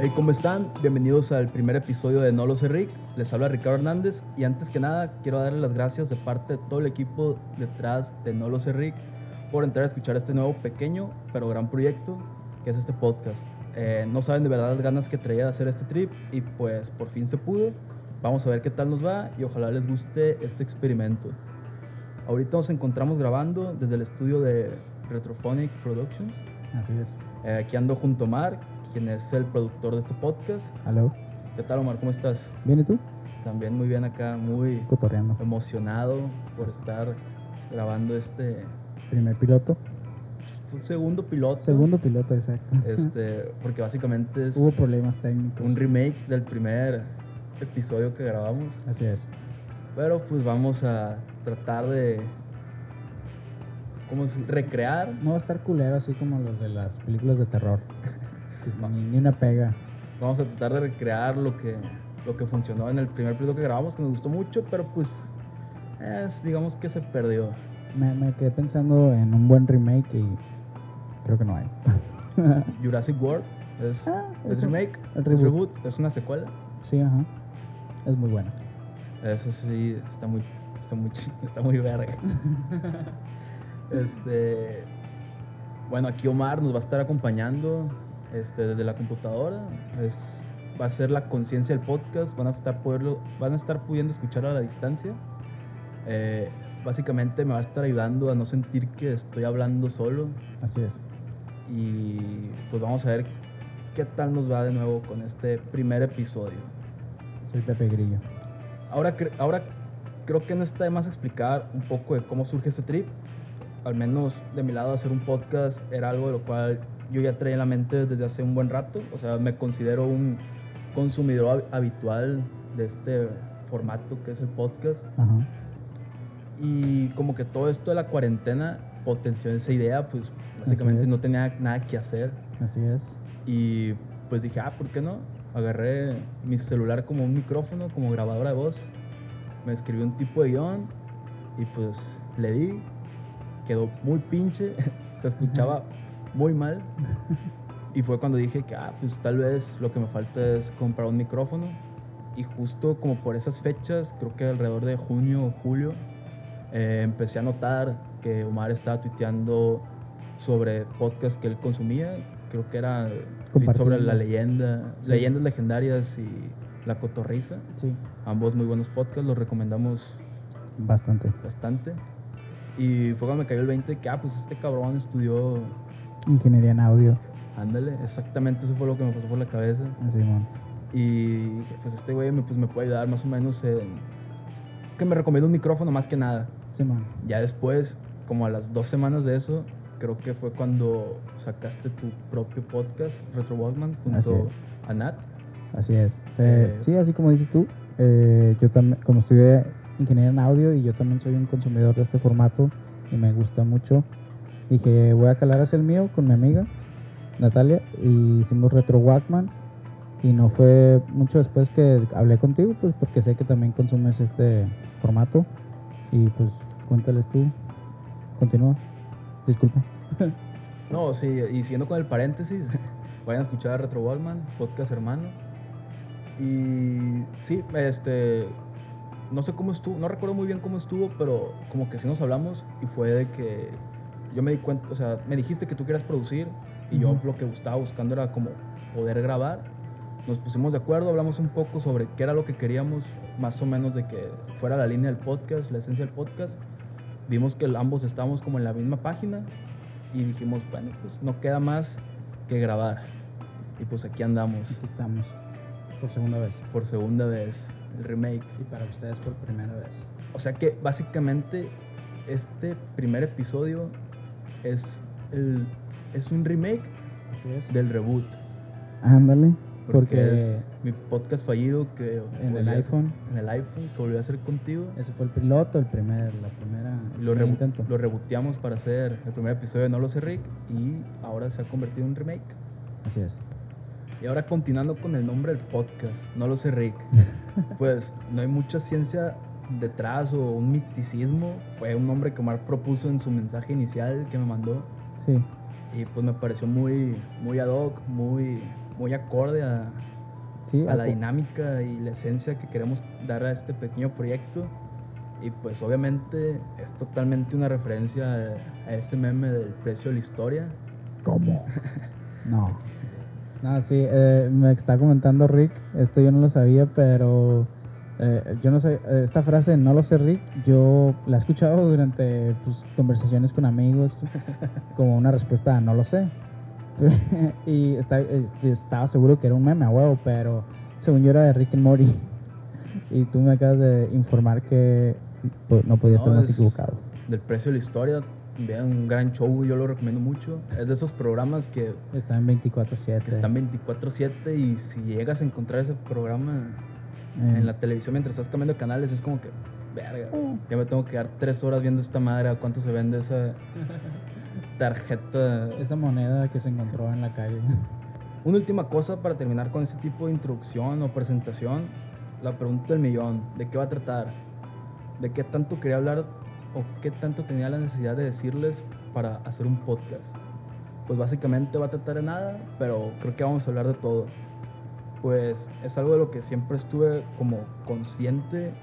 Hey, ¿cómo están? Bienvenidos al primer episodio de No lo sé Rick. Les habla Ricardo Hernández y antes que nada quiero darle las gracias de parte de todo el equipo detrás de No lo sé Rick por entrar a escuchar este nuevo pequeño pero gran proyecto que es este podcast. Eh, no saben de verdad las ganas que traía de hacer este trip y pues por fin se pudo. Vamos a ver qué tal nos va y ojalá les guste este experimento. Ahorita nos encontramos grabando desde el estudio de Retrophonic Productions. Así es. Eh, aquí ando junto a Mark, quien es el productor de este podcast. Aló. ¿Qué tal, Omar? ¿Cómo estás? ¿Bien y tú? También muy bien acá, muy Cotorreando. emocionado por estar grabando este Primer piloto. un segundo piloto. Segundo piloto, exacto. Este, porque básicamente es Hubo problemas técnicos. un remake del primer episodio que grabamos. Así es. Pero pues vamos a tratar de ¿cómo se- recrear No va a estar culero así como los de las películas de terror. Pues, ni, ni una pega. Vamos a tratar de recrear lo que, lo que funcionó en el primer piloto que grabamos, que nos gustó mucho, pero pues es, digamos que se perdió. Me, me quedé pensando en un buen remake y creo que no hay. Jurassic World es, Ah, es remake, el reboot. reboot, es una secuela. Sí, ajá. Es muy buena. Eso sí, está muy, está muy, está muy verga. este, bueno, aquí Omar nos va a estar acompañando este, desde la computadora. Es, va a ser la conciencia del podcast. Van a estar poderlo, van a estar pudiendo escuchar a la distancia. Eh, básicamente me va a estar ayudando a no sentir que estoy hablando solo. Así es. Y pues vamos a ver qué tal nos va de nuevo con este primer episodio. Soy Pepe Grillo. Ahora, ahora creo que no está de más explicar un poco de cómo surge este trip. Al menos de mi lado hacer un podcast era algo de lo cual yo ya traía en la mente desde hace un buen rato. O sea, me considero un consumidor hab- habitual de este formato que es el podcast. Ajá. Y como que todo esto de la cuarentena potenció esa idea, pues básicamente no tenía nada que hacer. Así es. Y pues dije, ah, ¿por qué no? Agarré mi celular como un micrófono, como grabadora de voz. Me escribí un tipo de guion y pues le di. Quedó muy pinche, se escuchaba muy mal. Y fue cuando dije que, ah, pues tal vez lo que me falta es comprar un micrófono. Y justo como por esas fechas, creo que alrededor de junio o julio, eh, empecé a notar que Omar estaba tuiteando sobre podcasts que él consumía. Creo que era sobre la leyenda, Sí. leyendas legendarias y la cotorriza. Sí. Ambos muy buenos podcasts, los recomendamos Bastante. bastante. Y fue cuando me cayó el 20 que, ah, pues este cabrón estudió, Ingeniería en audio. ándale, exactamente eso fue lo que me pasó por la cabeza. Así, man. Y dije, pues este güey me, pues, me puede ayudar más o menos en... Que me recomienda un micrófono más que nada. Sí, man. Ya después, como a las dos semanas de eso, creo que fue cuando sacaste tu propio podcast, Retro Walkman, junto a Nat. Así es. Se- Eh, sí, así como dices tú. eh, yo también, como estudié ingeniería en audio y yo también soy un consumidor de este formato y me gusta mucho, dije, voy a calar hacia el mío con mi amiga Natalia y hicimos Retro Walkman y no fue mucho después que hablé contigo, pues porque sé que también consumes este formato y pues cuéntales tú. Continúa. Disculpa. No, sí, y siguiendo con el paréntesis, vayan a escuchar a Retro Wallman, podcast hermano. Y sí, este, no sé cómo estuvo, no recuerdo muy bien cómo estuvo, pero como que sí nos hablamos y fue de que yo me di cuenta, o sea, me dijiste que tú querías producir y yo lo que estaba buscando era como poder grabar. Nos pusimos de acuerdo, hablamos un poco sobre qué era lo que queríamos, más o menos de que fuera la línea del podcast, la esencia del podcast. Vimos que ambos estábamos como en la misma página y dijimos, bueno, pues no queda más que grabar. Y pues aquí andamos Aquí estamos. Por segunda vez. por segunda vez, el remake. Y para ustedes por primera vez. O sea que básicamente este primer episodio es, el, es un remake es. del reboot. Ándale. Porque, Porque es mi podcast fallido que en el a hacer- iPhone, en el iPhone que volví a hacer contigo. ese fue el piloto, el primer, la primera, el lo, primer lo reboteamos para hacer el primer episodio de No lo sé Rick y ahora se ha convertido en un remake. Así es. Y ahora continuando con el nombre del podcast, No lo sé Rick. pues no hay mucha ciencia detrás o un misticismo. Fue un nombre que Omar propuso en su mensaje inicial que me mandó. Sí, Y pues me pareció muy, muy ad hoc, muy, muy acorde a, Sí, a la dinámica y la esencia que queremos dar a este pequeño proyecto. Y pues obviamente es totalmente una referencia a, a ese meme del precio de la historia. ¿Cómo? no. No, sí, eh, me está comentando Rick, esto yo no lo sabía, pero eh, yo no sé, eh, esta frase, no lo sé Rick, yo la he escuchado durante pues, conversaciones con amigos como una respuesta a no lo sé. y está- estaba seguro que era un meme a huevo, pero según yo era de Rick and Morty. y tú me acabas de informar que pues, no podía No, estar más es- equivocado. Del precio de la historia, vean un gran show, yo lo recomiendo mucho. Es de esos programas que, Está en 24-7. que están 24/7 y si llegas a encontrar ese programa Eh, en la televisión mientras estás cambiando de canales es como que, verga, ya me tengo que dar tres horas viendo esta madre, a cuánto se vende esa tarjeta. Esa moneda que se encontró en la calle. Una última cosa para terminar con este tipo de introducción o presentación, la pregunta del millón, ¿de qué va a tratar? ¿De qué tanto quería hablar o qué tanto tenía la necesidad de decirles para hacer un podcast? Pues básicamente va a tratar de nada, pero creo que vamos a hablar de todo. Pues es algo de lo que siempre estuve como consciente,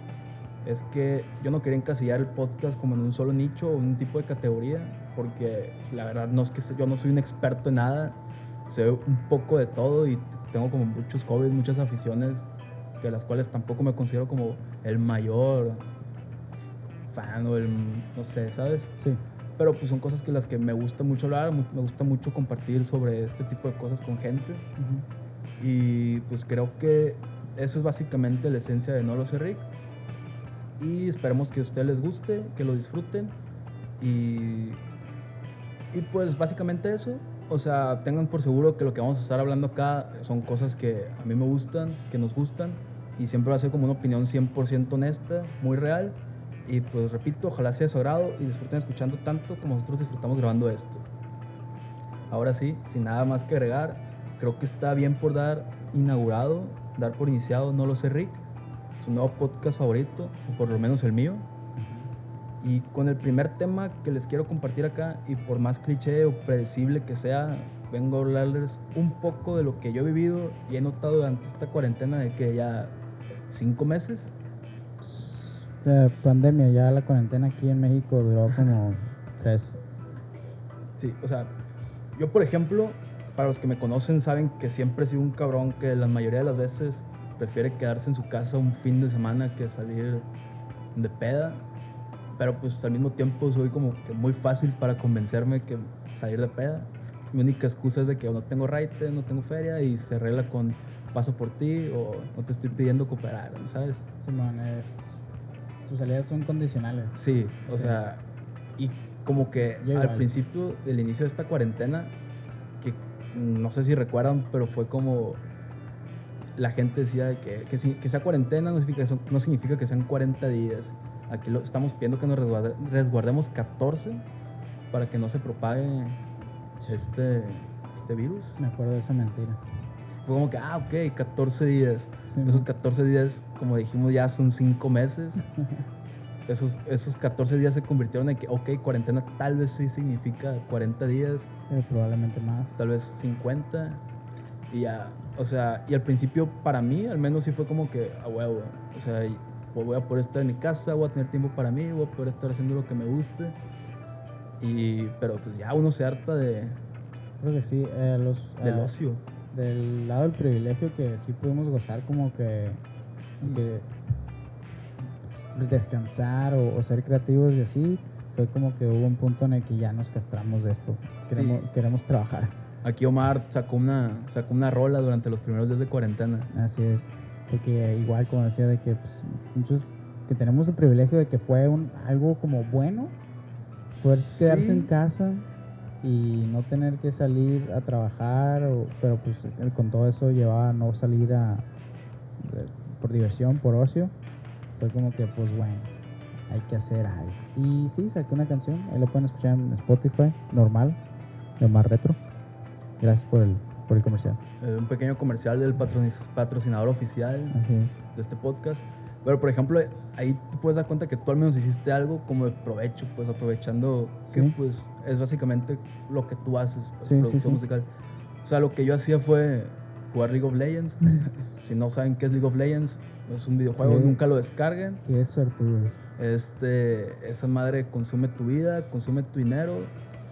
es que yo no quería encasillar el podcast como en un solo nicho o un tipo de categoría, porque la verdad no es que yo no soy un experto en nada, sé un poco de todo y tengo como muchos hobbies, muchas aficiones, de las cuales tampoco me considero como el mayor fan o el, no sé, ¿sabes? Sí. Pero pues son cosas que las que me gusta mucho hablar, me gusta mucho compartir sobre este tipo de cosas con gente. Y pues creo que eso es básicamente la esencia de No lo sé Rick. Y esperemos que a ustedes les guste, que lo disfruten. Y, y pues básicamente eso. O sea, tengan por seguro que lo que vamos a estar hablando acá son cosas que a mí me gustan, que nos gustan. Y siempre va a ser como una opinión 100% honesta, muy real. Y pues repito, ojalá sea de su agrado y disfruten escuchando tanto como nosotros disfrutamos grabando esto. Ahora sí, sin nada más que agregar, creo que está bien por dar inaugurado, dar por iniciado No lo sé Rick, su nuevo podcast favorito, o por lo menos el mío. Y con el primer tema que les quiero compartir acá, y por más cliché o predecible que sea, vengo a hablarles un poco de lo que yo he vivido y he notado durante esta cuarentena de que ya cinco meses. La pandemia, ya la cuarentena aquí en México duró como tres. Sí, o sea, yo por ejemplo, para los que me conocen saben que siempre he sido un cabrón que la mayoría de las veces prefiere quedarse en su casa un fin de semana que salir de peda. Pero pues al mismo tiempo soy como que muy fácil para convencerme que salir de peda. Mi única excusa es de que no tengo raite, no tengo feria y se arregla con paso por ti o no te estoy pidiendo cooperar, ¿sabes? Simón, es. Tus salidas son condicionales. Sí, o Sí. sea, y como que Yo al igual. principio del inicio de esta cuarentena, que no sé si recuerdan, pero fue como la gente decía de que, que, si- que sea cuarentena no significa, son- no significa que sean 40 días. Aquí lo, estamos pidiendo que nos resguarde- resguardemos 14 para que no se propague este, este virus. Me acuerdo de esa mentira. Fue como que, ah, ok, 14 días. Sí, Esos man. 14 días, como dijimos, ya son 5 meses. Esos, esos 14 días se convirtieron en que, ok, cuarentena tal vez sí significa 40 días, Eh, probablemente más. tal vez 50. Y ya, o sea, y al principio para mí al menos sí fue como que, a huevo, o sea, pues, voy a poder estar en mi casa, voy a tener tiempo para mí, voy a poder estar haciendo lo que me guste. Y, pero pues ya uno se harta de, Creo que sí. eh, los, del eh, ocio. Del lado del privilegio que sí pudimos gozar como que, que, descansar o, o ser creativos y así, fue como que hubo un punto en el que ya nos castramos de esto. Queremos, Sí. queremos trabajar. Aquí Omar sacó una, sacó una rola durante los primeros días de cuarentena. Así es. Porque igual, como decía, de que pues, muchos que tenemos el privilegio de que fue un, algo como bueno, poder quedarse en casa y no tener que salir a trabajar, o- pero pues eh, con todo eso llevaba a no salir a, por diversión, por ocio. Fue como que, pues bueno, hay que hacer algo. Y sí, saqué una canción, ahí lo pueden escuchar en Spotify, normal, de más retro. Gracias por el, por el comercial. Eh, un pequeño comercial del patrocinador oficial Así es. de este podcast. Pero, por ejemplo, ahí te puedes dar cuenta que tú al menos hiciste algo como de provecho, pues aprovechando que pues es básicamente lo que tú haces, pues, Sí, sí, producción sí. musical. O sea, lo que yo hacía fue jugar League of Legends. si no saben qué es League of Legends, es un videojuego, ¿Qué? nunca lo descarguen. Qué suertudos. Este, esa madre consume tu vida, consume tu dinero,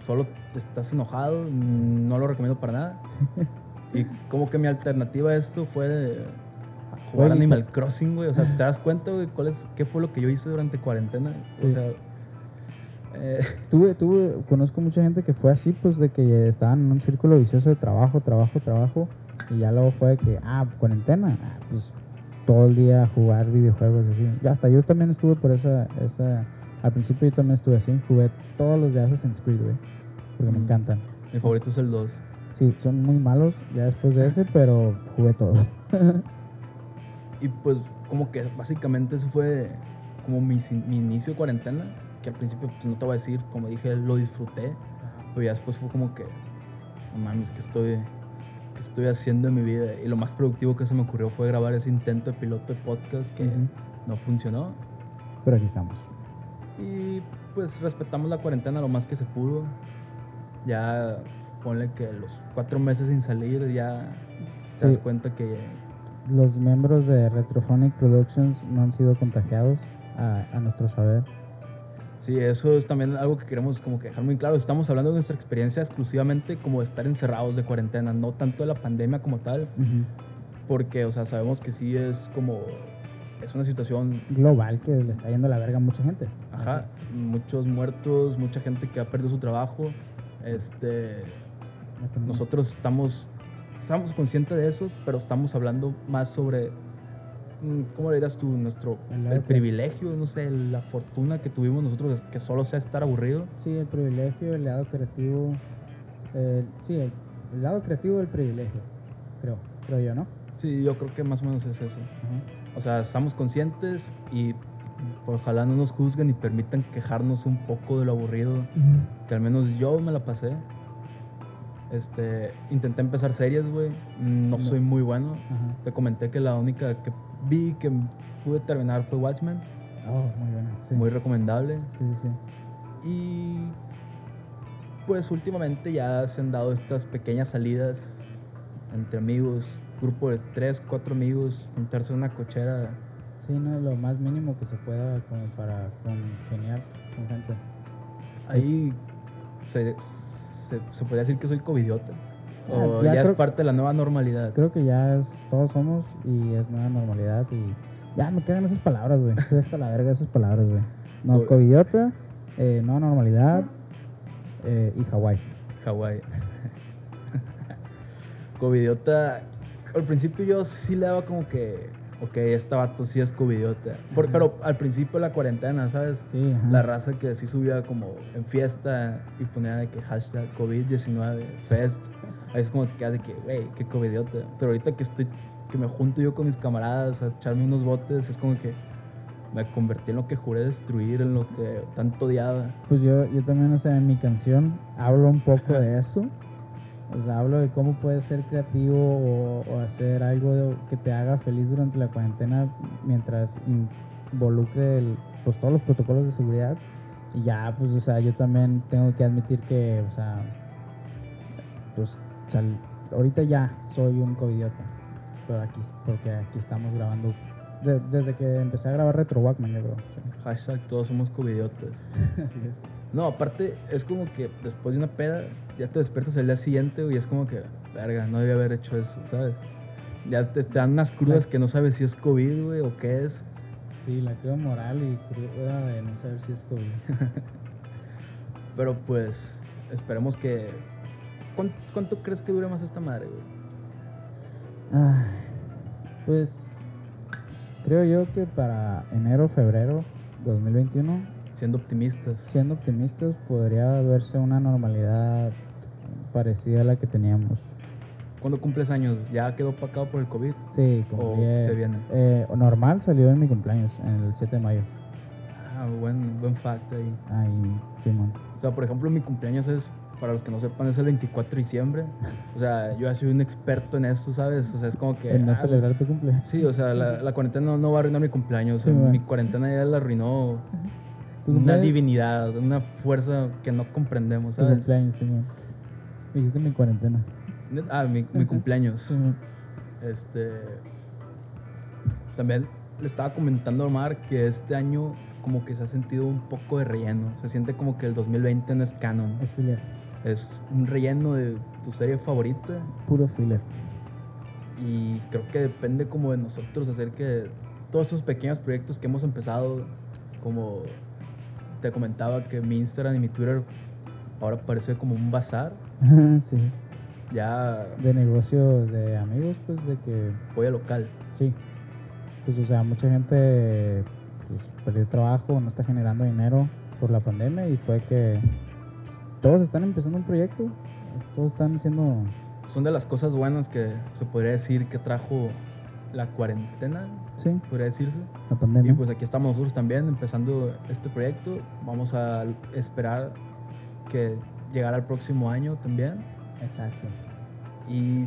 solo te estás enojado, no lo recomiendo para nada. Y como que mi alternativa a esto fue jugar Animal Crossing, güey. O sea, ¿te das cuenta, güey, cuál es, qué fue lo que yo hice durante cuarentena? Sí. O sea, eh, Tuve, tuve, conozco mucha gente que fue así, pues de que estaban en un círculo vicioso de trabajo, trabajo, trabajo, y ya luego fue de que, ah, cuarentena, ah, pues todo el día jugar videojuegos así. Ya hasta yo también estuve por esa, esa, al principio yo también estuve así, jugué todos los de Assassin's Creed, güey, porque me Mm. encantan. mi favorito es el 2. Sí, son muy malos ya después de ese, pero jugué todo. Y pues como que básicamente eso fue como mi, mi inicio de cuarentena, que al principio pues no te voy a decir, como dije, lo disfruté, pero ya después fue como que, no mames, que estoy, que estoy haciendo en mi vida? Y lo más productivo que se me ocurrió fue grabar ese intento de piloto de podcast que Ujú. no funcionó. Pero aquí estamos. Y pues respetamos la cuarentena lo más que se pudo. Ya ponle que los cuatro meses sin salir ya te Sí. das cuenta que Los miembros de Retrophonic Productions no han sido contagiados a, a nuestro saber. Sí, eso es también algo que queremos como que dejar muy claro. Estamos hablando de nuestra experiencia exclusivamente como de estar encerrados de cuarentena, no tanto de la pandemia como tal, Ujú. porque, o sea, sabemos que sí es como, es una situación, Global que le está yendo a la verga a mucha gente. ajá, muchos muertos, mucha gente que ha perdido su trabajo. Este, Así. nosotros estamos, estamos conscientes de eso, pero estamos hablando más sobre, mm, ¿cómo le dirás tú? Nuestro, El el, privilegio, no sé, la fortuna que tuvimos nosotros, que solo sea estar aburrido. Sí, el privilegio, el lado creativo. eh, sí, el, el lado creativo del privilegio, creo, creo yo, ¿no? Sí, yo creo que más o menos es eso. Ajá. O sea, estamos conscientes y ojalá no nos juzguen y permitan quejarnos un poco de lo aburrido, que al menos yo me la pasé. Este, intenté empezar series, güey. No No. soy muy bueno. Ajá. Te comenté que la única que vi que pude terminar fue Watchmen. Oh, muy buena. Sí. Muy recomendable. sí, sí, sí. Y pues últimamente ya se han dado estas pequeñas salidas entre amigos, grupo de tres, cuatro amigos, juntarse en una cochera. Sí, no, lo más mínimo que se pueda como para congeniar con gente. Ahí se, se, se podría decir que soy covidiota. O ya ya, es parte de la nueva normalidad. Creo que ya es, todos somos y es nueva normalidad y ya me cagan esas palabras, güey. Estoy hasta la verga de esas palabras, güey. No, covidiota, eh, nueva normalidad eh, y Hawái. Hawái. covidiota. Al principio yo sí le daba como que, ok, este vato sí es covidiota. Por- pero al principio de la cuarentena, ¿sabes? Sí, ajá. La raza que sí subía como en fiesta y ponía de que hashtag COVID-19, fest. Ahí es como te quedas de que, güey, qué covidiota. Pero ahorita que estoy, que me junto yo con mis camaradas a echarme unos botes, es como que me convertí en lo que juré destruir, en lo que tanto odiaba. Pues yo, yo también, o sea, en mi canción hablo un poco de eso. O sea, hablo de cómo puedes ser creativo o, o hacer algo que te haga feliz durante la cuarentena mientras involucre pues, todos los protocolos de seguridad. Y ya, pues, o sea, yo también tengo que admitir que, o sea, pues, o sea, ahorita ya soy un covidiota. Pero aquí, porque aquí estamos grabando, de- desde que empecé a grabar Retro Walkman, yo creo. Hashtag todos somos covidiotas. Así es. No, aparte es como que después de una peda ya te despiertas el día siguiente güey, y es como que, verga, no debía haber hecho eso, ¿sabes? Ya te, te dan unas crudas que no sabes si es COVID, güey, o qué es. Sí, la cruda moral y cruda de no saber si es COVID. Pero pues, esperemos que... ¿Cuánto, cuánto crees que dure más esta madre, güey? Ay, pues creo yo que para enero, febrero 2021, Siendo optimistas. siendo optimistas, podría verse una normalidad parecida a la que teníamos. ¿Cuándo cumples años? ¿Ya quedó opacado por el COVID? Sí, ¿O cumplí, se viene? eh, normal salió en mi cumpleaños, en el 7 de mayo. Ah, buen, buen fact ahí. Ay, Simón. O sea, por ejemplo, mi cumpleaños es, para los que no sepan, es el 24 de diciembre. O sea, yo ya soy un experto en eso, ¿sabes? O sea, es como que... En no ah, celebrar tu cumpleaños. Sí, o sea, la, la cuarentena no, no va a arruinar mi cumpleaños. Sí, o sea, man. mi cuarentena ya la arruinó Tu una divinidad, una fuerza que no comprendemos, Tu ¿sabes? cumpleaños, Simón. Dijiste mi cuarentena. Ah, mi, mi cumpleaños. Simón. Este. También le estaba comentando a Omar que este año como que se ha sentido un poco de relleno. Se siente como que el 2020 no es canon. Es filler. Es un relleno de tu serie favorita. Puro filler. Y creo que depende como de nosotros hacer que todos esos pequeños proyectos que hemos empezado, como te comentaba que mi Instagram y mi Twitter ahora parece como un bazar. sí. Ya De negocios de amigos, pues de que. voy a local. Sí. Pues, o sea, mucha gente pues, perdió trabajo, no está generando dinero por la pandemia y fue que todos están empezando un proyecto. Todos están haciendo. Son de las cosas buenas que se podría decir que trajo la cuarentena, Sí, podría decirse. la Y pandemia. pues aquí estamos nosotros también empezando este proyecto. Vamos a esperar que llegara el próximo año también. Exacto. Y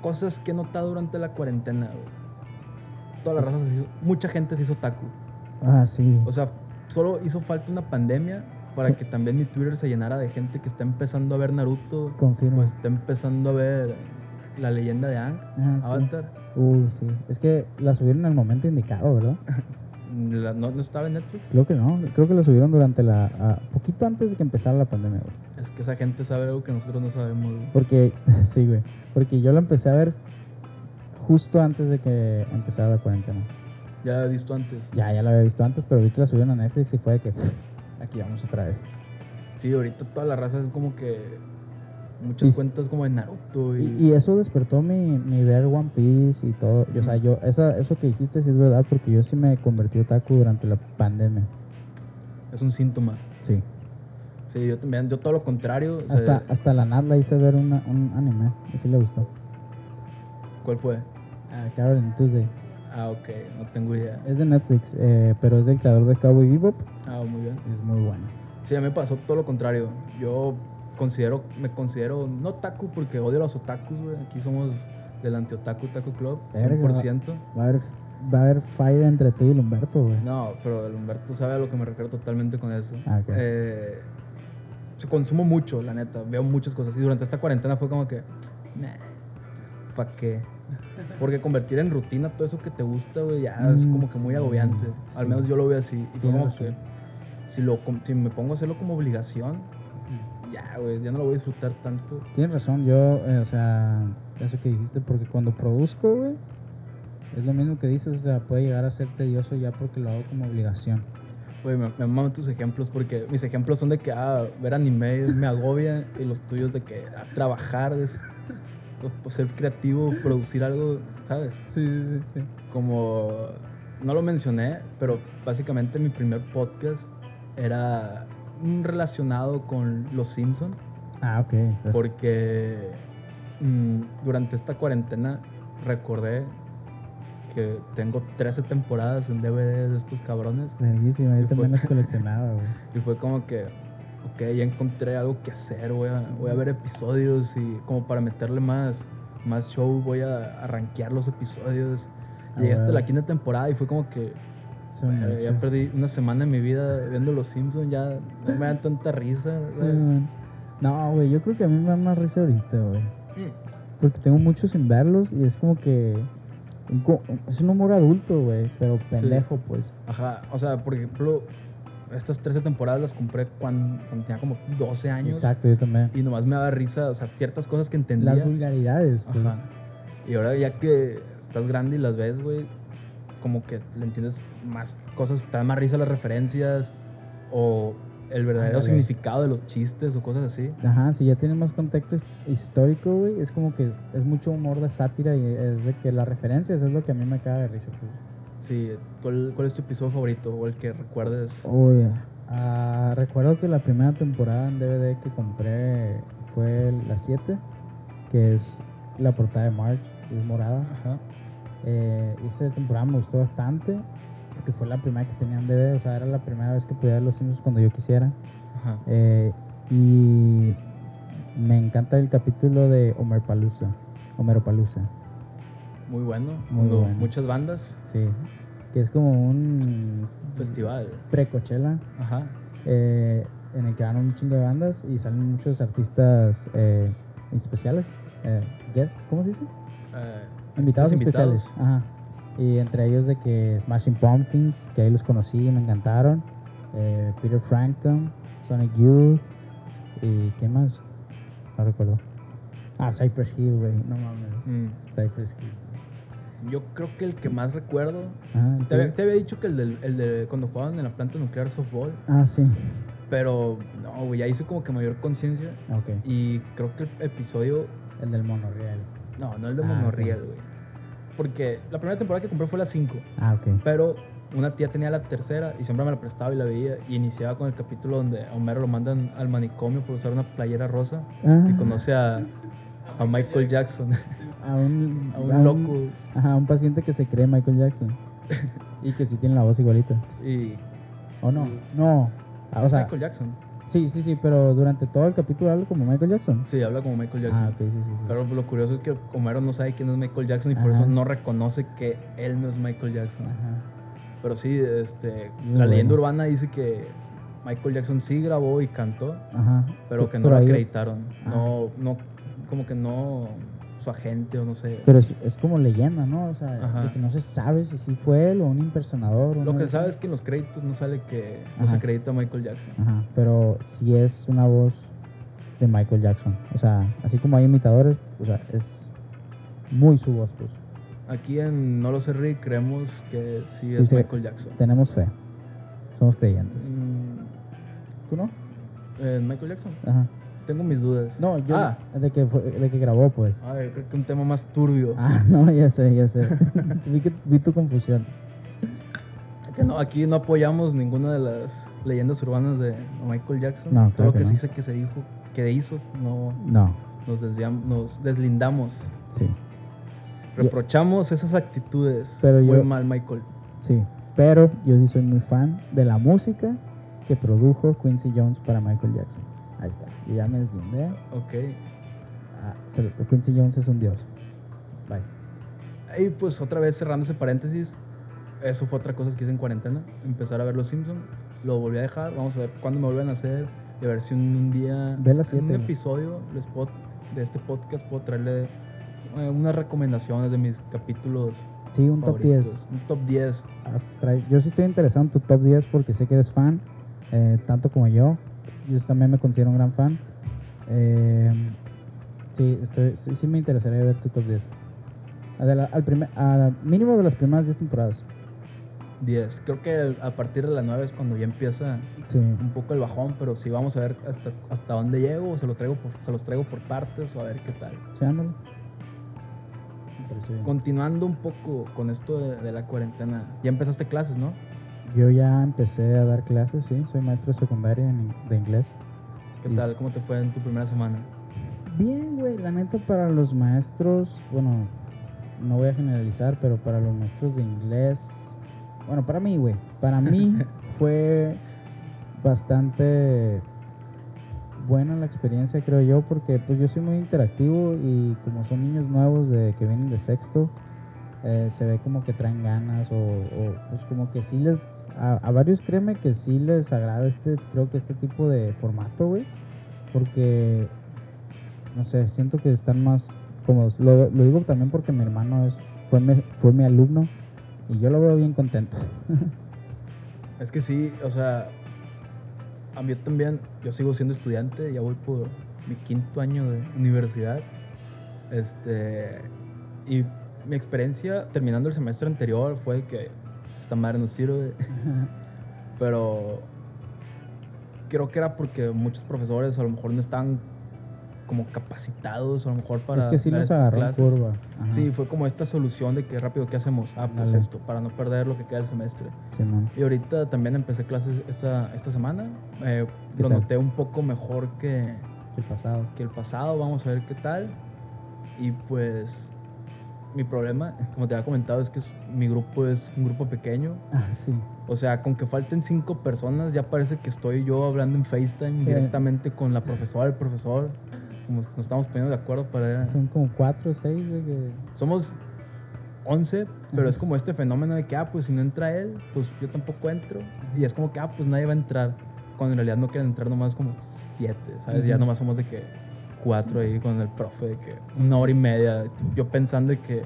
cosas que he notado durante la cuarentena, güey. Toda la raza se hizo, mucha gente se hizo taco. Ah, sí. O sea, solo hizo falta una pandemia para que también mi Twitter se llenara de gente que está empezando a ver Naruto, Confirmo. o está empezando a ver la leyenda de Aang, Ah, sí. Avatar. Uy, sí. Es que la subieron en el momento indicado, ¿verdad? La- no, no estaba en Netflix. Creo que no. Creo que la subieron durante la. poquito antes de que empezara la pandemia, güey. Es que esa gente sabe algo que nosotros no sabemos. güey. Porque, sí, güey. Porque yo la empecé a ver justo antes de que empezara la cuarentena. Ya la había visto antes. Ya, ya la había visto antes, pero vi que la subieron a Netflix y fue de que aquí vamos otra vez. Sí, ahorita toda la raza es como que muchas Y- cuentas como de Naruto y, Y, y eso despertó mi, mi ver One Piece y todo. O sea, yo, esa, eso que dijiste sí es verdad, porque yo sí me convertí otaku durante la pandemia. es un síntoma. Sí. Sí, yo también, yo todo lo contrario. o sea, Hasta, hasta la Nat la hice ver una- un anime y sí le gustó. ¿Cuál fue? Ah, Carol Tuesday. Ah, ok, no tengo idea. Es de Netflix, eh, pero es del creador de Cowboy Bebop Ah, muy bien. es muy bueno. Sí, a mí me pasó todo lo contrario. Yo considero, me considero no otaku porque odio a los otakus, güey. Aquí somos del anti-otaku Taku Club, Verga. 100%. Va a haber, va a haber fire entre tú y el Humberto, güey. No, pero el Humberto sabe a lo que me refiero totalmente con eso. Ah, ok. Eh, se consumo mucho, la neta. Veo muchas cosas. Y durante esta cuarentena fue como que, nah, ¿pa' qué? Porque convertir en rutina todo eso que te gusta, güey, ya es Mm, como que muy sí, agobiante. Al sí. menos yo lo veo así. Y fue como razón. que, si, lo, si me pongo a hacerlo como obligación, ya, güey, ya no lo voy a disfrutar tanto. Tienes razón, yo, eh, o sea, eso que dijiste, porque cuando produzco, güey, es lo mismo que dices, o sea, puede llegar a ser tedioso ya porque lo hago como obligación. Güey, me, me maman tus ejemplos porque mis ejemplos son de que, ah, ver anime me agobia y los tuyos de que ah, trabajar es ser creativo, producir algo, ¿sabes? Sí, sí, sí, sí. como no lo mencioné, pero básicamente mi primer podcast era relacionado con Los Simpson Ah, ok. pues, porque mm, durante esta cuarentena recordé que tengo 13 temporadas en DVD de estos cabrones Verguísima, yo fue- también las coleccionaba, güey. y fue como que ok, ya encontré algo que hacer, voy a, voy a ver episodios y como para meterle más, más show voy a, a rankear los episodios. Ah, Llegué hasta la quinta temporada y fue como que Sí, ya perdí una semana de mi vida viendo Los Simpsons, ya no me dan tanta risa. Sí. No, güey, yo creo que a mí me da más risa ahorita, güey. Mm. Porque tengo mucho sin verlos y es como que... Es un humor adulto, güey, pero pendejo, pues. Ajá, o sea, por ejemplo, estas 13 temporadas las compré cuando, cuando tenía como 12 años. Exacto, yo también. Y nomás me daba risa, o sea, ciertas cosas que entendía. Las vulgaridades, pues. Ajá. Y ahora ya que estás grande y las ves, güey, como que le entiendes más cosas, te da más risa las referencias o el verdadero significado de los chistes o cosas así. Ajá, si ya tiene más contexto his- histórico, güey, es como que es mucho humor de sátira y es de que las referencias es lo que a mí me caga de risa, pues. Sí, ¿cuál, cuál es tu episodio favorito o el que recuerdes? Ah, recuerdo que la primera temporada en DVD que compré fue la 7, que es la portada de March, es morada. Ajá. Eh, esa temporada me gustó bastante, porque fue la primera que tenía en DVD, o sea, era la primera vez que podía ver los Simpsons cuando yo quisiera. Ajá. Eh, y me encanta el capítulo de Homer Palusa. Homero Palusa, Muy bueno. Muy bueno. Muchas bandas. sí. Que es como un Festival. pre-Coachella, Ajá. eh, en el que van un chingo de bandas y salen muchos artistas eh, especiales. Eh, guest, ¿cómo se dice? Eh, invitados especiales. invitados. Ajá. Y entre ellos de que Smashing Pumpkins, que ahí los conocí y me encantaron. eh, Peter Frampton, Sonic Youth. ¿Y quién más? No recuerdo. Ah, Cypress Hill, güey. No mames. Mm. Cypress Hill. Yo creo que el que más recuerdo. ¿el Te había, tuyo? te había dicho que el, del, el de cuando jugaban en la planta nuclear softball. Ah, sí. Pero no, güey, ya hice como que mayor conciencia. Ok. Y creo que el episodio. El del monorriel. No, no el de Ah, Monorriel, güey. Porque la primera temporada que compré fue la 5. Ah, ok. Pero una tía tenía la tercera y siempre me la prestaba y la veía. Y iniciaba con el capítulo donde a Homero lo mandan al manicomio por usar una playera rosa. Ah, Y conoce a, a Michael Jackson, a un, a un loco. Ajá, un paciente que se cree Michael Jackson. y que sí tiene la voz igualita. Y ¿O no? No. Ah, o es sea, Michael Jackson. sí, sí, sí, pero durante todo el capítulo habla como Michael Jackson. Sí, habla como Michael Jackson. Ah, ok, sí, sí. sí. Pero lo curioso es que Homero no sabe quién es Michael Jackson y por eso no reconoce que él no es Michael Jackson. Ajá. Pero sí, este, Muy la leyenda urbana dice que Michael Jackson sí grabó y cantó, Ajá. pero que no lo acreditaron. No, no, como que no, su agente o no sé. Pero es, es como leyenda, ¿no? O sea, Ajá. de que no se sabe si sí fue él o un impersonador. o Lo no que sé. sabe es que en los créditos no sale que no se acredita a Michael Jackson. Ajá, pero sí es una voz de Michael Jackson. O sea, así como hay imitadores, o sea, es muy su voz, pues. Aquí en No lo sé Rick creemos que sí, Sí, es sí, Michael Jackson. Tenemos fe. Somos creyentes. Mm, ¿Tú no? ¿en Michael Jackson? Ajá. Tengo mis dudas. No, yo Ah, de que fue- de que grabó, pues. ay, creo que un tema más turbio. Ah, no, ya sé, ya sé. vi, que, vi tu confusión. Que no, aquí no apoyamos ninguna de las leyendas urbanas de Michael Jackson. No, Todo lo que, que se no. dice que se dijo, que hizo, no No, nos desviamos, nos deslindamos. sí, Reprochamos esas actitudes. Pero Muy yo- mal, Michael. sí. Pero yo sí soy muy fan de la música que produjo Quincy Jones para Michael Jackson. Ahí está. Y ya me deslindé. Ok. Ah, Quincy Jones es un dios. Bye. Y pues otra vez cerrando ese paréntesis, eso fue otra cosa que hice en cuarentena, empezar a ver Los Simpsons. Lo volví a dejar, vamos a ver cuándo me vuelven a hacer y a ver si un, día, en un episodio les puedo- de este podcast puedo traerle eh, unas recomendaciones de mis capítulos Sí, un top 10. favoritos. Un top 10. Haz- trae- Yo sí estoy interesado en tu top 10 porque sé que eres fan, eh, tanto como yo. Yo también me considero un gran fan. Eh, sí, estoy, sí, sí me interesaría ver tu top 10. A de la- al primer, al mínimo de las primeras 10 temporadas. 10. Creo que a partir de las 9 es cuando ya empieza Sí. un poco el bajón, pero sí vamos a ver hasta, hasta dónde llego, o se, lo traigo por- se los traigo por partes o a ver qué tal. Sí, ándale. Continuando un poco con esto de, de la cuarentena, ya empezaste clases, ¿no? Yo ya empecé a dar clases, sí. Soy maestro secundario en- de inglés. ¿Qué Y- tal? ¿Cómo te fue en tu primera semana? Bien, güey, la neta para los maestros, bueno, no voy a generalizar, pero para los maestros de inglés, bueno, para mí, güey, para mí fue bastante buena la experiencia, creo yo, porque pues yo soy muy interactivo y como son niños nuevos de que vienen de sexto, eh, se ve como que traen ganas o, o, pues como que sí les, a, varios créeme que sí les agrada este, creo que este tipo de formato, güey, porque no sé, siento que están más cómodos. Lo, lo digo también porque mi hermano es, fue, mi, fue mi alumno y yo lo veo bien contento. Es que sí, o sea, a mí también, yo sigo siendo estudiante, ya voy por mi quinto año de universidad. Este, y mi experiencia terminando el semestre anterior fue que esta madre no sirve, pero creo que era porque muchos profesores a lo mejor no estaban como capacitados, a lo mejor para es que sí dar nos estas clases. curva. Ajá, Sí, fue como esta solución de que rápido, ¿qué hacemos? Ah, pues Dale. esto, para no perder lo que queda del semestre. Simón. Y ahorita también empecé clases esta, esta semana. Eh, ¿Qué lo tal? noté un poco mejor que, El pasado. que el pasado. Vamos a ver qué tal. Y pues mi problema, como te había comentado, es que es- mi grupo es un grupo pequeño. Ah, sí. O sea, con que falten cinco personas, ya parece que estoy yo hablando en FaceTime directamente con la profesora, el profesor. Como nos estamos poniendo de acuerdo para... Son como cuatro o seis de que... Somos 11, pero Ajá. es como este fenómeno de que, ah, pues si no entra él, pues yo tampoco entro. Y es como que, ah, pues nadie va a entrar. Cuando en realidad no quieren entrar nomás como 7, ¿sabes? Ya Ujú. nomás somos de que 4 ahí con el profe, de que una hora y media. Yo pensando de que,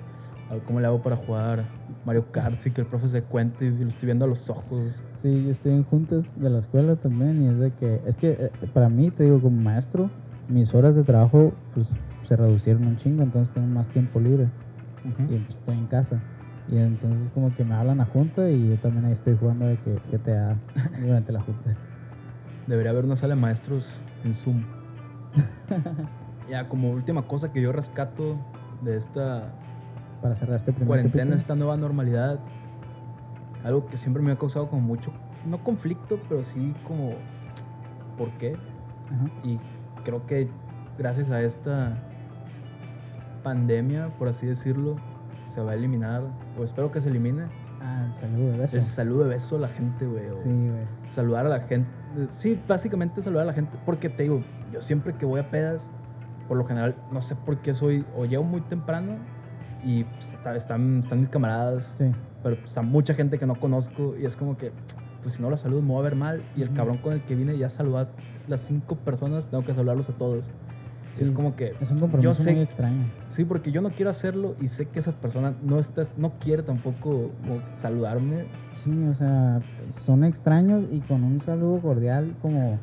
cómo le hago para jugar Mario Kart y que el profe se cuente y lo estoy viendo a los ojos. Sí, yo estoy en juntas de la escuela también y es de que, es que eh, para mí, te digo, como maestro, mis horas de trabajo pues se reducieron un chingo, entonces tengo más tiempo libre y pues estoy en casa. Y entonces como que me hablan a junta y yo también ahí estoy jugando de que GTA durante la junta. Debería haber una sala de maestros en Zoom. ya, como última cosa que yo rescato de esta Para cerrar este primer cuarentena, capítulo. esta nueva normalidad, algo que siempre me ha causado como mucho, no conflicto, pero sí como, ¿por qué? Ajá. Y creo que gracias a esta pandemia, por así decirlo, se va a eliminar, o espero que se elimine, Ah, el saludo de beso. el saludo de beso a la gente, güey. Sí, güey. Saludar a la gente. Sí, básicamente saludar a la gente. Porque te digo, yo siempre que voy a pedas, por lo general, no sé por qué soy, o llego muy temprano y pues, está- están, están mis camaradas, Sí. pero pues, está mucha gente que no conozco y es como que, pues si no la saludo me voy a ver mal y el cabrón con el que vine ya saludó a las cinco personas, tengo que saludarlos a todos. Sí, es como que, Es un compromiso yo sé, muy extraño. sí, porque yo no quiero hacerlo y sé que esa persona no, está, no quiere tampoco saludarme. Sí, o sea, son extraños y con un saludo cordial como...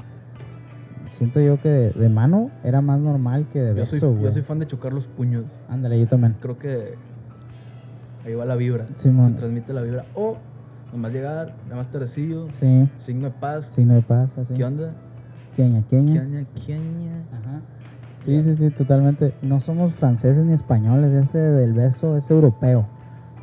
Siento yo que de, de mano era más normal que de Yo beso, soy, güey. yo soy fan de chocar los puños. Ándale, yo también. creo que ahí va la vibra. Simón. Se transmite la vibra. O nomás llegar, nada más tardecillo, Sí, signo de paz. signo de paz, así. ¿Qué onda? Queña, queña. ¿Quiaña? ¿Quiaña? Ajá. Sí, sí, sí, totalmente. No somos franceses ni españoles, ese del beso es europeo.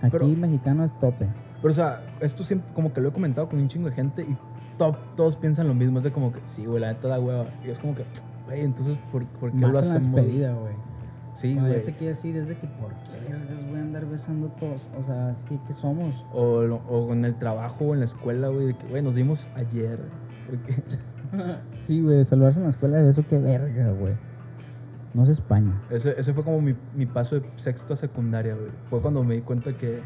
Aquí Pero- mexicano es tope. Pero, o sea, esto siempre, como que lo he comentado con un chingo de gente y to- todos piensan lo mismo. Es de como que, sí, güey, la neta da hueva. Y es como que, güey, entonces, ¿por, por qué Más lo hacemos? despedida, güey. Sí, Cuando yo güey. te quiero decir es de que ¿por qué vergas voy a andar besando todos? O sea, ¿qué, qué somos? O, lo- o en el trabajo o en la escuela, güey, de que, güey, nos dimos ayer. Porque, Sí, güey, saludarse en la escuela de beso, qué verga, güey. No es España. ese, ese fue como mi, mi paso de sexto a secundaria, güey. Fue cuando me di cuenta que,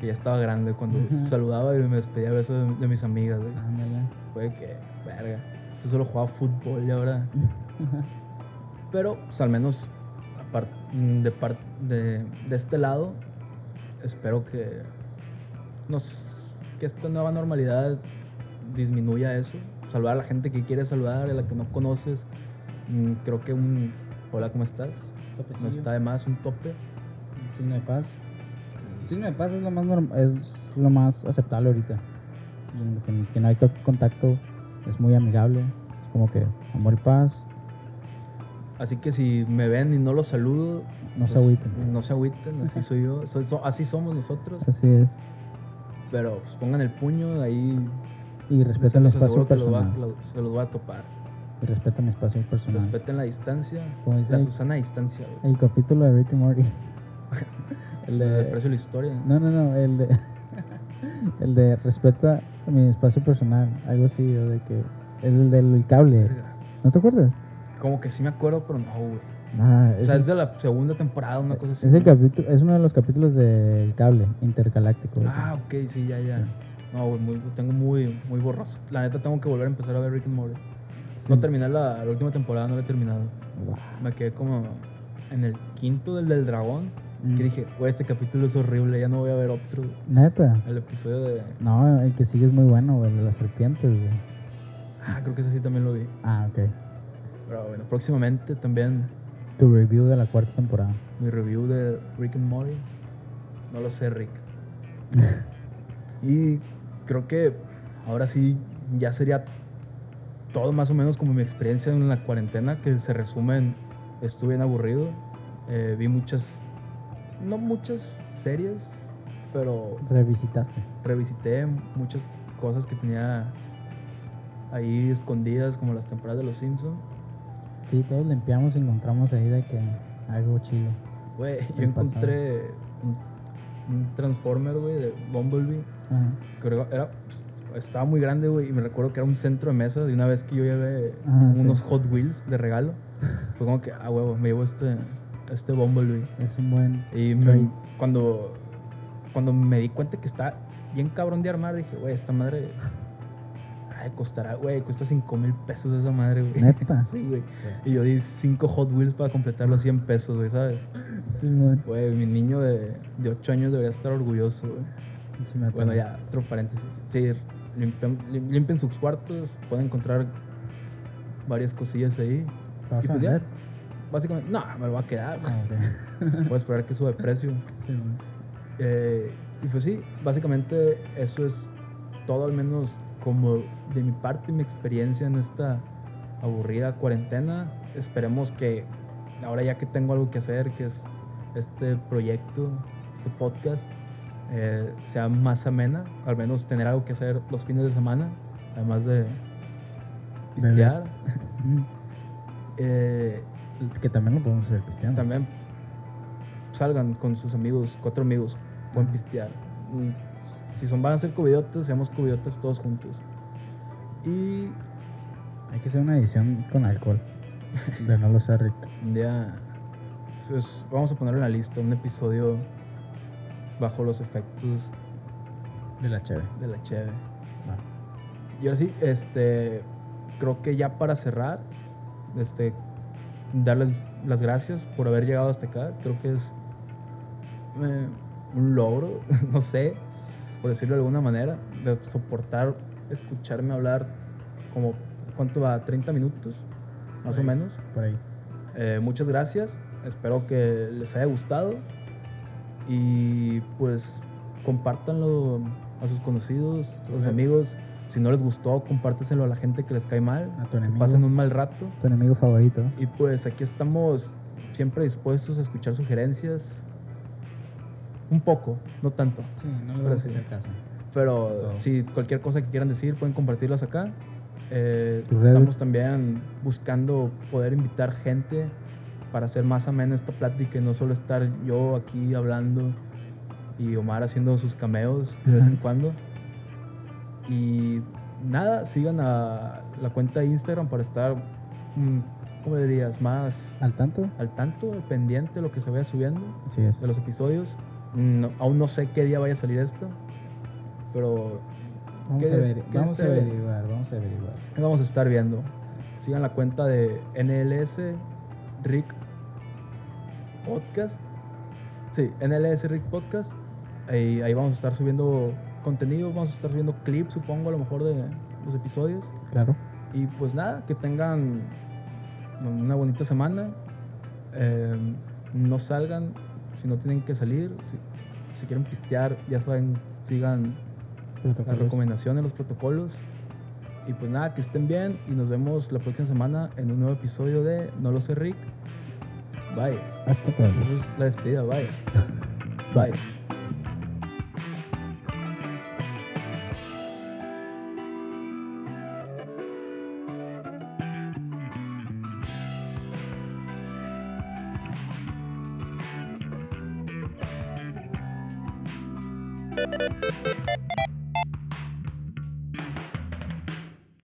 que ya estaba grande, cuando saludaba y me despedía de besos de, de mis amigas, güey. Ándale. Fue que, verga, tú solo jugaba fútbol y ahora... Pero, pues al menos de, par- de, de este lado, espero que, nos, que esta nueva normalidad disminuya eso. Saludar a la gente que quieres saludar, a la que no conoces. Mm, Creo que un hola, ¿cómo estás? No Topecillo. está de más, un tope. Signo de paz. Signo de paz es lo más es lo más aceptable ahorita. Que, que no hay to- contacto, es muy amigable. Es como que amor y paz. Así que si me ven y no los saludo, No se pues, agüiten. No se agüiten, así soy yo. soy- so- así somos nosotros. Así es. Pero pues, pongan el puño ahí. Y respeten el espacio que los va- personal. lo- se los voy a topar. Y respeten mi espacio personal. Respeten la distancia. Como dice La el, Susana distancia, güey. el capítulo de Rick y Morty. el El de, precio de la historia. no, no, no. El de, el de respeta mi espacio personal. Algo así. O de que. El del cable. ¿No te acuerdas? Como que sí me acuerdo, pero no, güey. O es, sea, el- es de la segunda temporada, una cosa así. es el capítulo, es uno de los capítulos del cable intergaláctico. Ah, ok, sí, ya, ya. No, güey, muy- tengo muy, muy borroso. La neta tengo que volver a empezar a ver Rick and Morty. Sí. No terminé la, la última temporada, no la he terminado. Wow. Me quedé como en el quinto del del dragón. Mm. Que dije, güey, este capítulo es horrible, ya no voy a ver otro. Neta. El episodio de. No, el que sigue es muy bueno, güey, el de las serpientes, güey. Ah, creo que ese sí también lo vi. Ah, ok. Pero bueno, próximamente también Tu review de la cuarta temporada. mi review de Rick and Morty. No lo sé, Rick. y creo que ahora sí ya sería todo más o menos como mi experiencia en la cuarentena, que se resume en estuve bien aburrido. Eh, vi muchas, no muchas series, pero Revisitaste. revisité muchas cosas que tenía ahí escondidas, como las temporadas de Los Simpsons. Sí, todos limpiamos y encontramos ahí de que algo chilo. Güey, yo encontré un, un Transformer, güey, de Bumblebee. Ajá. Creo era, estaba muy grande, güey, y me recuerdo que era un centro de mesa de una vez que yo llevé sí. unos Hot Wheels de regalo. Fue como que, ah, huevo, me llevo este, este Bumblebee. Es un buen. Y me- cuando, cuando me di cuenta que está bien cabrón de armar, dije, güey, esta madre Ay, costará, güey, cuesta 5 mil pesos esa madre, güey. Neta. sí, güey. Pues, Y yo di 5 Hot Wheels para completar los 100 pesos, güey, ¿sabes? sí, man. Güey, mi niño de, de 8 años debería estar orgulloso, güey. Sí, Bueno, ya, otro paréntesis. Sí, limpien sus cuartos, pueden encontrar varias cosillas ahí. ¿Lo vas y a pues ya. Básicamente, no, me lo va a quedar. Ah. Voy a esperar que suba de precio. Sí. Eh, y pues sí, básicamente eso es todo, al menos como de mi parte, mi experiencia en esta aburrida cuarentena. Esperemos que ahora ya que tengo algo que hacer, que es este proyecto, este podcast, eh, sea más amena, al menos tener algo que hacer los fines de semana, además de pistear. Eh, Que también lo podemos hacer pisteando. también salgan con sus amigos, cuatro amigos, pueden pistear. Mm, Si son, van a ser covidiotas, seamos covidiotas todos juntos. Y Hay que hacer una edición con alcohol. De no lo sé, Rick. un día, pues vamos a ponerlo en la lista, un episodio bajo los efectos De la cheve. de la cheve. Y ahora sí, este, creo que ya para cerrar, este, darles las gracias por haber llegado hasta acá. Creo que es eh, un logro, no sé, por decirlo de alguna manera, de soportar escucharme hablar como, ¿cuánto va? ¿30 minutos? Más o menos. Por ahí. Eh, muchas gracias. Espero que les haya gustado. Y pues compártanlo a sus conocidos, a los amigos. Si no les gustó, compárteselo a la gente que les cae mal. A tu enemigo. pasen un mal rato. Tu enemigo favorito. Y pues aquí estamos siempre dispuestos a escuchar sugerencias. Un poco, no tanto. Sí, no le sí. a hacer caso. Pero Todo. si cualquier cosa que quieran decir, pueden compartirlas acá. Eh, estamos también buscando poder invitar gente para hacer más amena esta plática y no solo estar yo aquí hablando y Omar haciendo sus cameos de vez en cuando. Y nada, sigan a la cuenta de Instagram para estar, mm, ¿cómo le dirías? Más ¿Al tanto? al tanto, pendiente de lo que se vaya subiendo Así es. de los episodios. No- aún no sé qué día vaya a salir esto, pero Vamos, ¿qué a, qué vamos a este- averiguar, vamos a averiguar. vamos a estar viendo. Sigan la cuenta de NLS Rick Podcast. Sí, NLS Rick Podcast. Ahí, ahí vamos a estar subiendo contenido, vamos a estar subiendo clips, supongo, a lo mejor de los episodios. Claro. Y pues nada, que tengan una bonita semana. Eh, no salgan si no tienen que salir. Si, si quieren pistear, ya saben, sigan las Protocolos. recomendaciones, los protocolos. Y pues nada, que estén bien y nos vemos la próxima semana en un nuevo episodio de No lo sé Rick. Bye. Hasta pronto. Es la despedida, bye. Bye.